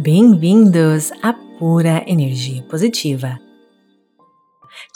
Bem-vindos à Pura Energia Positiva.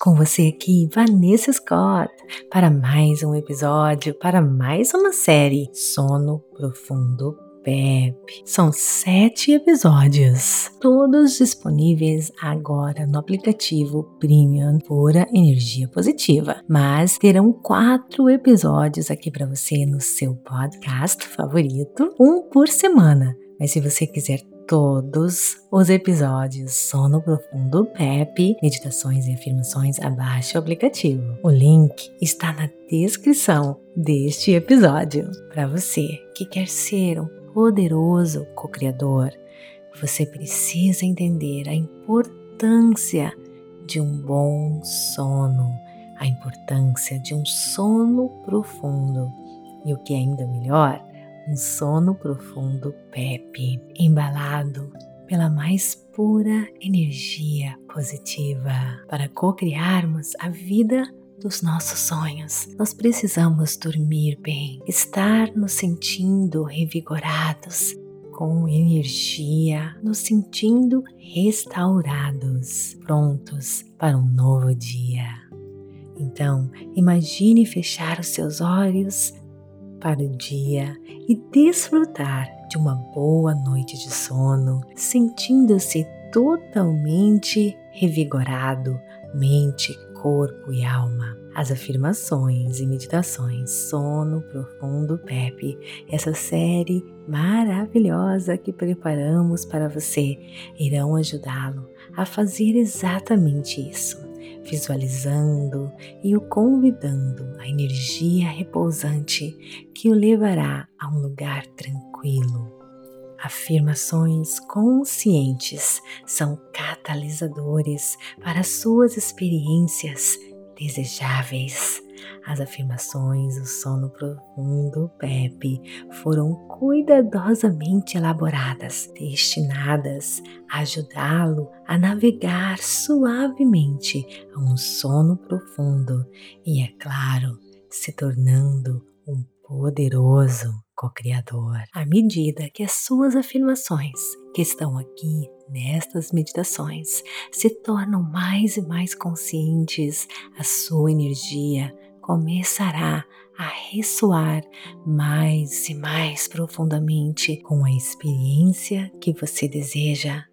Com você aqui, Vanessa Scott, para mais um episódio, para mais uma série Sono Profundo PEP. São sete episódios, todos disponíveis agora no aplicativo Premium Pura Energia Positiva. Mas terão quatro episódios aqui para você no seu podcast favorito, um por semana. Mas se você quiser todos os episódios Sono Profundo PEP, meditações e afirmações, abaixe o aplicativo. O link está na descrição deste episódio. Para você que quer ser um poderoso co-criador, você precisa entender a importância de um bom sono, a importância de um sono profundo e o que é ainda melhor, um sono profundo Pepe, embalado pela mais pura energia positiva para co-criarmos a vida dos nossos sonhos. Nós precisamos dormir bem, estar nos sentindo revigorados, com energia, nos sentindo restaurados, prontos para um novo dia. Então, imagine fechar os seus olhos para o dia e desfrutar de uma boa noite de sono, sentindo-se totalmente revigorado, mente, corpo e alma. As afirmações e meditações Sono Profundo Pepe, essa série maravilhosa que preparamos para você, irão ajudá-lo a fazer exatamente isso, visualizando e o convidando a energia repousante que o levará a um lugar tranquilo Afirmações conscientes são catalisadores para suas experiências desejáveis. As afirmações do sono profundo PEP foram cuidadosamente elaboradas, destinadas a ajudá-lo a navegar suavemente a um sono profundo e, é claro, se tornando um poderoso co-criador. À medida que as suas afirmações que estão aqui nestas meditações se tornam mais e mais conscientes, a sua energia começará a ressoar mais e mais profundamente com a experiência que você deseja.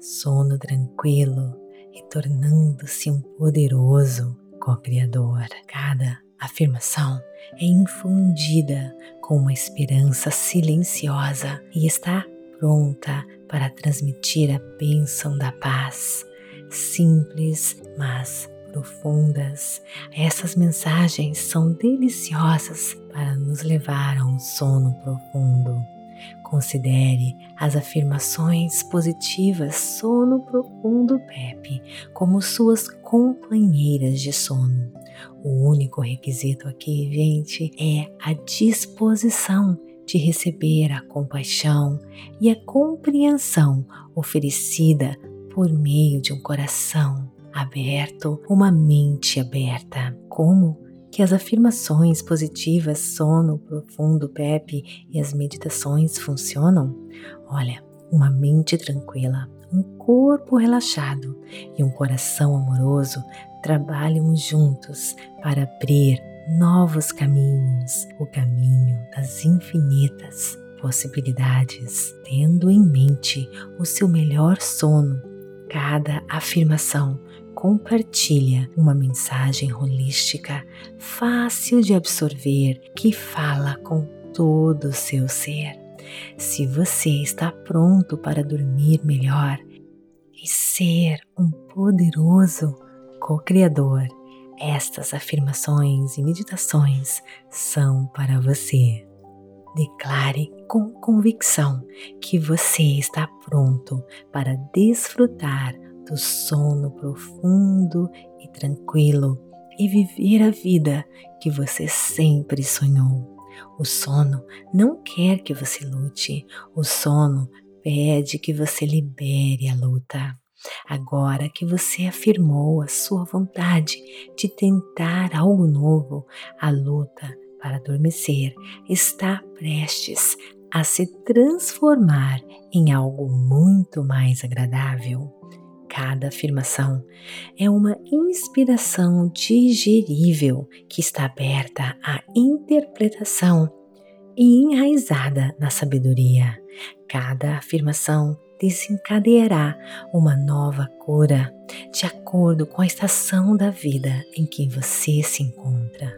Sono tranquilo e tornando-se um poderoso co-criador. Cada afirmação é infundida com uma esperança silenciosa e está pronta para transmitir a bênção da paz. Simples, mas profundas. Essas mensagens são deliciosas para nos levar a um sono profundo. Considere as afirmações positivas sono profundo Pepe como suas companheiras de sono. O único requisito aqui, gente, é a disposição de receber a compaixão e a compreensão oferecida por meio de um coração aberto, uma mente aberta. Como que as afirmações positivas, sono profundo, Pepe e as meditações funcionam? Olha, uma mente tranquila, um corpo relaxado e um coração amoroso trabalham juntos para abrir novos caminhos, o caminho das infinitas possibilidades, tendo em mente o seu melhor sono. Cada afirmação compartilha uma mensagem holística fácil de absorver que fala com todo o seu ser. Se você está pronto para dormir melhor e ser um poderoso co-criador, estas afirmações e meditações são para você. Declare com convicção que você está pronto para desfrutar do sono profundo e tranquilo e viver a vida que você sempre sonhou. O sono não quer que você lute, o sono pede que você libere a luta. Agora que você afirmou a sua vontade de tentar algo novo, a luta para adormecer está prestes a se transformar em algo muito mais agradável. Cada afirmação é uma inspiração digerível que está aberta à interpretação e enraizada na sabedoria. Cada afirmação desencadeará uma nova cura de acordo com a estação da vida em que você se encontra.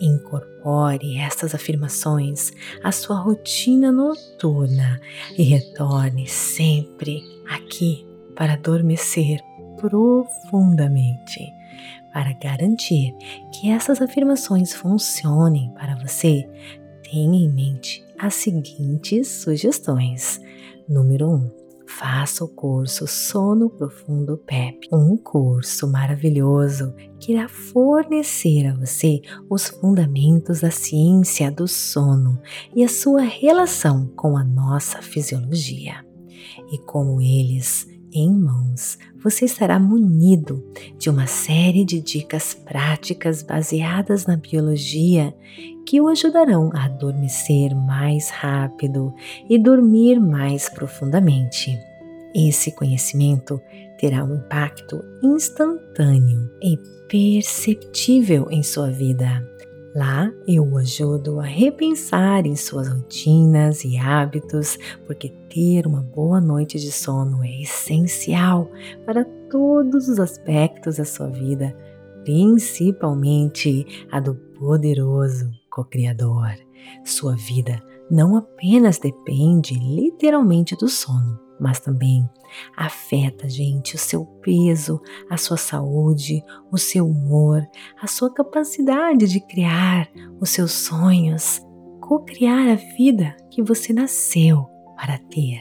Incorpore estas afirmações à sua rotina noturna e retorne sempre aqui para adormecer profundamente. Para garantir que essas afirmações funcionem para você, tenha em mente as seguintes sugestões. Número 1. Um, faça o curso Sono Profundo PEP, um curso maravilhoso que irá fornecer a você os fundamentos da ciência do sono e a sua relação com a nossa fisiologia. E como eles em mãos, você estará munido de uma série de dicas práticas baseadas na biologia que o ajudarão a adormecer mais rápido e dormir mais profundamente. Esse conhecimento terá um impacto instantâneo e perceptível em sua vida Lá eu o ajudo a repensar em suas rotinas e hábitos, porque ter uma boa noite de sono é essencial para todos os aspectos da sua vida, principalmente a do poderoso co-criador. Sua vida não apenas depende literalmente do sono, mas também afeta, gente, o seu peso, a sua saúde, o seu humor, a sua capacidade de criar os seus sonhos, co-criar a vida que você nasceu para ter.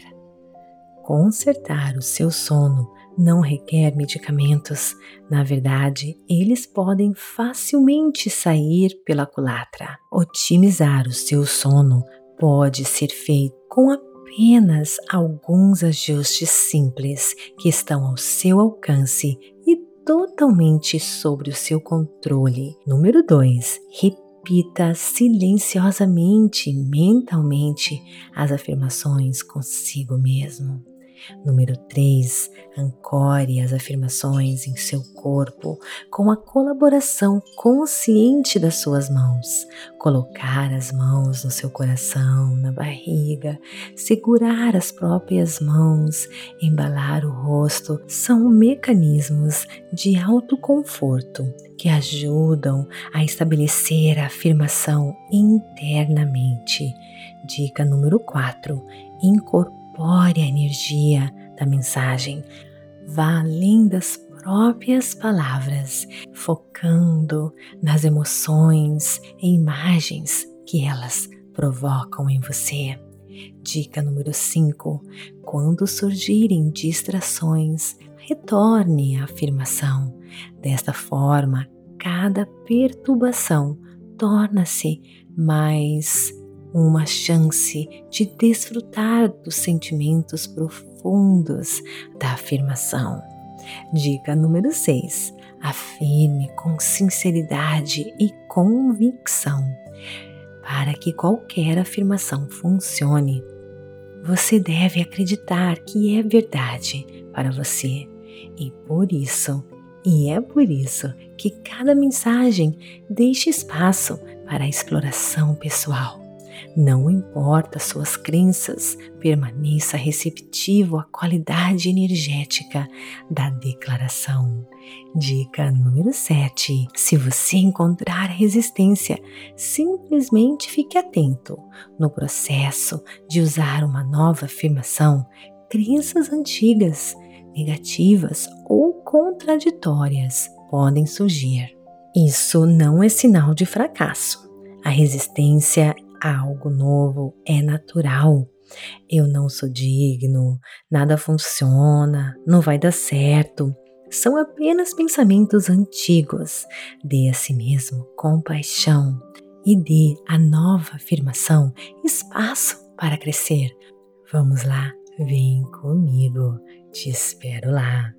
Consertar o seu sono não requer medicamentos. Na verdade, eles podem facilmente sair pela culatra. Otimizar o seu sono pode ser feito com a apenas alguns ajustes simples que estão ao seu alcance e totalmente sobre o seu controle. Número 2. Repita silenciosamente, mentalmente, as afirmações consigo mesmo. Número 3. Ancore as afirmações em seu corpo com a colaboração consciente das suas mãos. Colocar as mãos no seu coração, na barriga, segurar as próprias mãos, embalar o rosto são mecanismos de autoconforto que ajudam a estabelecer a afirmação internamente. Dica número 4. Incorpore incorpore a energia da mensagem, vá além das próprias palavras, focando nas emoções e imagens que elas provocam em você. Dica número 5: quando surgirem distrações, retorne à afirmação. Desta forma, cada perturbação torna-se mais uma chance de desfrutar dos sentimentos profundos da afirmação. Dica número 6. Afirme com sinceridade e convicção. Para que qualquer afirmação funcione, você deve acreditar que é verdade para você. E por isso, e é por isso que cada mensagem deixa espaço para a exploração pessoal não importa suas crenças, permaneça receptivo à qualidade energética da declaração. Dica número 7. Se você encontrar resistência, simplesmente fique atento no processo de usar uma nova afirmação. Crenças antigas, negativas ou contraditórias podem surgir. Isso não é sinal de fracasso. A resistência algo novo é natural. Eu não sou digno, nada funciona, não vai dar certo. São apenas pensamentos antigos. Dê a si mesmo compaixão e dê a nova afirmação espaço para crescer. Vamos lá, vem comigo, te espero lá.